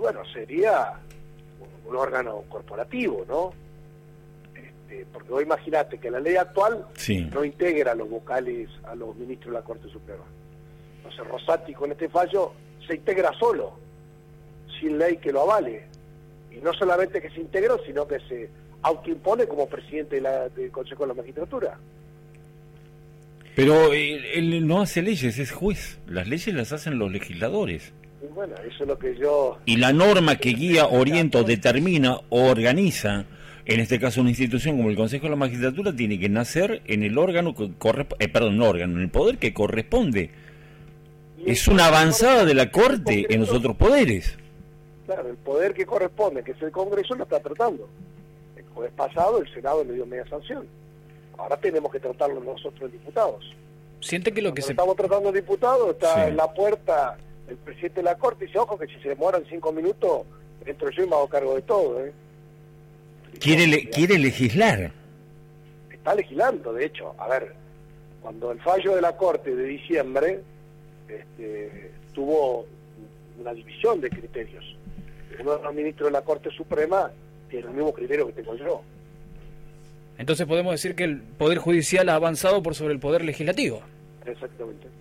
bueno, sería un, órgano corporativo, ¿no? Este, porque vos imaginate que la ley actual no integra a los vocales, a los ministros de la Corte Suprema. Entonces Rosati con este fallo se integra solo, sin ley que lo avale. Y no solamente que se integró, sino que se autoimpone como presidente del Consejo de la Magistratura. Pero él, no hace leyes, es juez. Las leyes las hacen los legisladores. Y bueno, eso es lo que yo... Y la norma que guía, orienta, determina o organiza, en este caso una institución como el Consejo de la Magistratura, tiene que nacer en el órgano que corresponde, eh, perdón, órgano, en el poder que corresponde. Es una avanzada de la Corte en los otros poderes. Claro, el poder que corresponde, que es el Congreso, lo está tratando. El jueves pasado el Senado le dio media sanción. Ahora tenemos que tratarlo nosotros diputados. ¿Siente que lo que se... Estamos tratando el diputado, está en la puerta el presidente de la Corte y dice, ojo que si se demoran cinco minutos, entro yo y me hago cargo de todo. ¿eh? Quiere, quiere legislar. Está legislando, de hecho. A ver, cuando el fallo de la Corte de diciembre este, tuvo una división de criterios. Uno de los ministros de la Corte Suprema tiene el mismo criterio que tengo yo. Entonces podemos decir que el Poder Judicial ha avanzado por sobre el Poder Legislativo. Exactamente.